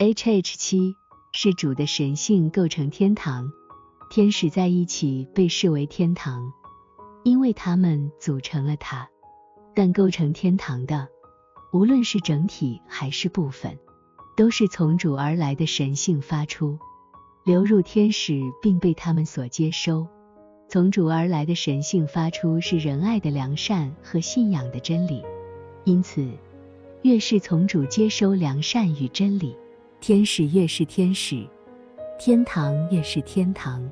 H H 七是主的神性构成天堂，天使在一起被视为天堂，因为他们组成了它。但构成天堂的，无论是整体还是部分，都是从主而来的神性发出，流入天使，并被他们所接收。从主而来的神性发出是仁爱的良善和信仰的真理，因此，越是从主接收良善与真理。天使越是天使，天堂越是天堂。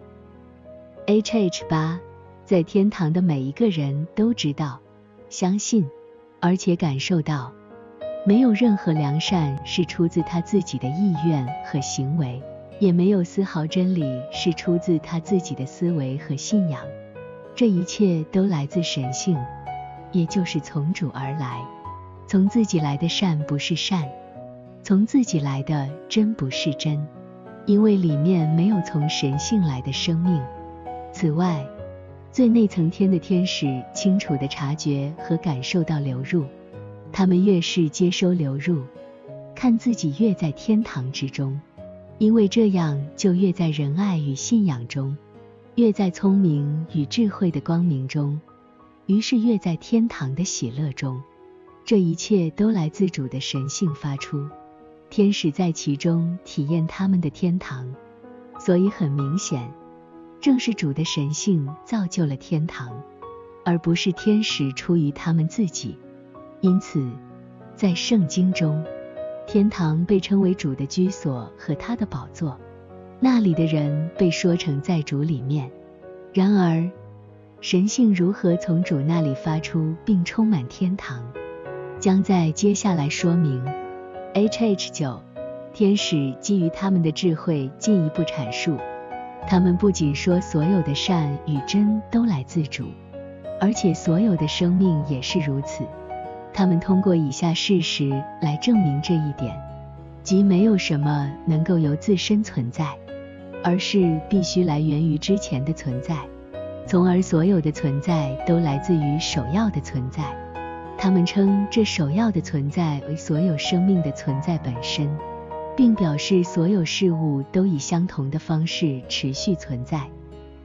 H H 八，在天堂的每一个人都知道、相信，而且感受到，没有任何良善是出自他自己的意愿和行为，也没有丝毫真理是出自他自己的思维和信仰。这一切都来自神性，也就是从主而来。从自己来的善不是善。从自己来的真不是真，因为里面没有从神性来的生命。此外，最内层天的天使清楚地察觉和感受到流入，他们越是接收流入，看自己越在天堂之中，因为这样就越在仁爱与信仰中，越在聪明与智慧的光明中，于是越在天堂的喜乐中。这一切都来自主的神性发出。天使在其中体验他们的天堂，所以很明显，正是主的神性造就了天堂，而不是天使出于他们自己。因此，在圣经中，天堂被称为主的居所和他的宝座，那里的人被说成在主里面。然而，神性如何从主那里发出并充满天堂，将在接下来说明。H H 九，天使基于他们的智慧进一步阐述，他们不仅说所有的善与真都来自主，而且所有的生命也是如此。他们通过以下事实来证明这一点，即没有什么能够由自身存在，而是必须来源于之前的存在，从而所有的存在都来自于首要的存在。他们称这首要的存在为所有生命的存在本身，并表示所有事物都以相同的方式持续存在，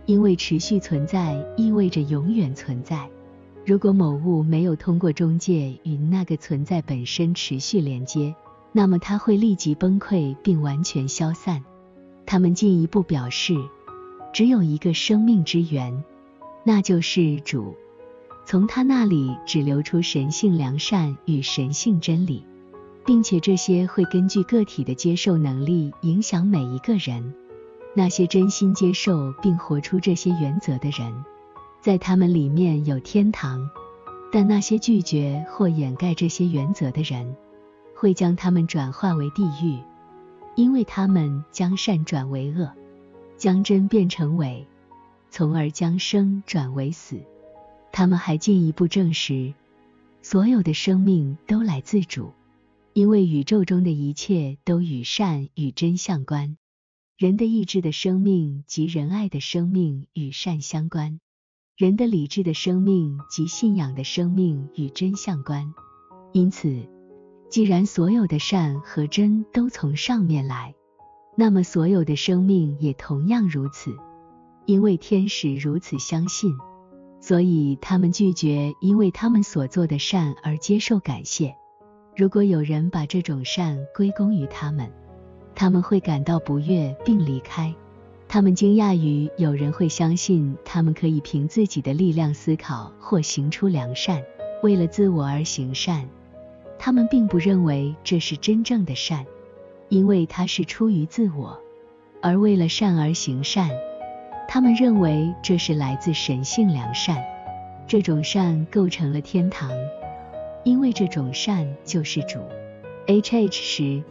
因为持续存在意味着永远存在。如果某物没有通过中介与那个存在本身持续连接，那么它会立即崩溃并完全消散。他们进一步表示，只有一个生命之源，那就是主。从他那里只流出神性良善与神性真理，并且这些会根据个体的接受能力影响每一个人。那些真心接受并活出这些原则的人，在他们里面有天堂；但那些拒绝或掩盖这些原则的人，会将他们转化为地狱，因为他们将善转为恶，将真变成伪，从而将生转为死。他们还进一步证实，所有的生命都来自主，因为宇宙中的一切都与善与真相关。人的意志的生命及仁爱的生命与善相关，人的理智的生命及信仰的生命与真相关。因此，既然所有的善和真都从上面来，那么所有的生命也同样如此，因为天使如此相信。所以他们拒绝因为他们所做的善而接受感谢。如果有人把这种善归功于他们，他们会感到不悦并离开。他们惊讶于有人会相信他们可以凭自己的力量思考或行出良善，为了自我而行善。他们并不认为这是真正的善，因为它是出于自我，而为了善而行善。他们认为这是来自神性良善，这种善构成了天堂，因为这种善就是主。H H 时，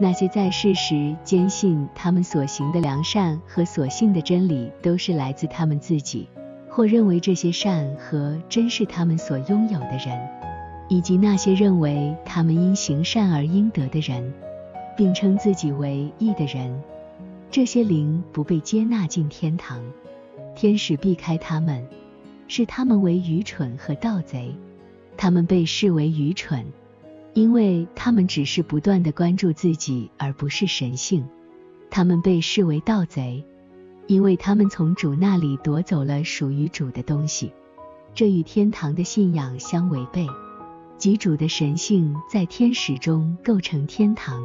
那些在世时坚信他们所行的良善和所信的真理都是来自他们自己，或认为这些善和真是他们所拥有的人，以及那些认为他们因行善而应得的人，并称自己为义的人。这些灵不被接纳进天堂，天使避开他们，视他们为愚蠢和盗贼。他们被视为愚蠢，因为他们只是不断的关注自己，而不是神性。他们被视为盗贼，因为他们从主那里夺走了属于主的东西。这与天堂的信仰相违背。即主的神性在天使中构成天堂。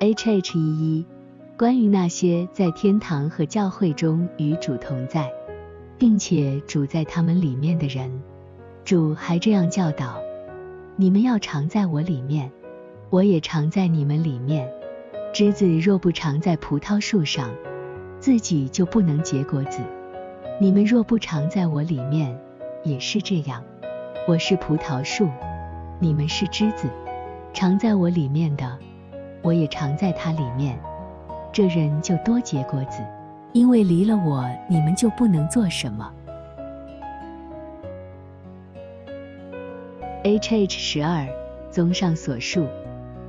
H H 一一，关于那些在天堂和教会中与主同在，并且主在他们里面的人，主还这样教导：你们要常在我里面，我也常在你们里面。枝子若不常在葡萄树上，自己就不能结果子。你们若不常在我里面，也是这样。我是葡萄树。你们是枝子，常在我里面的，我也常在他里面。这人就多结果子，因为离了我，你们就不能做什么。H H 十二，综上所述，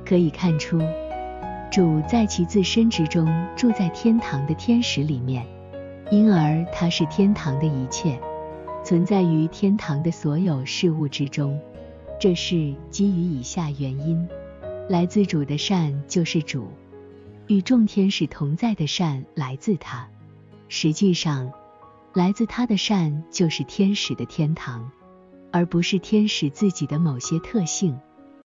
可以看出，主在其自身之中住在天堂的天使里面，因而他是天堂的一切，存在于天堂的所有事物之中。这是基于以下原因：来自主的善就是主，与众天使同在的善来自他。实际上，来自他的善就是天使的天堂，而不是天使自己的某些特性。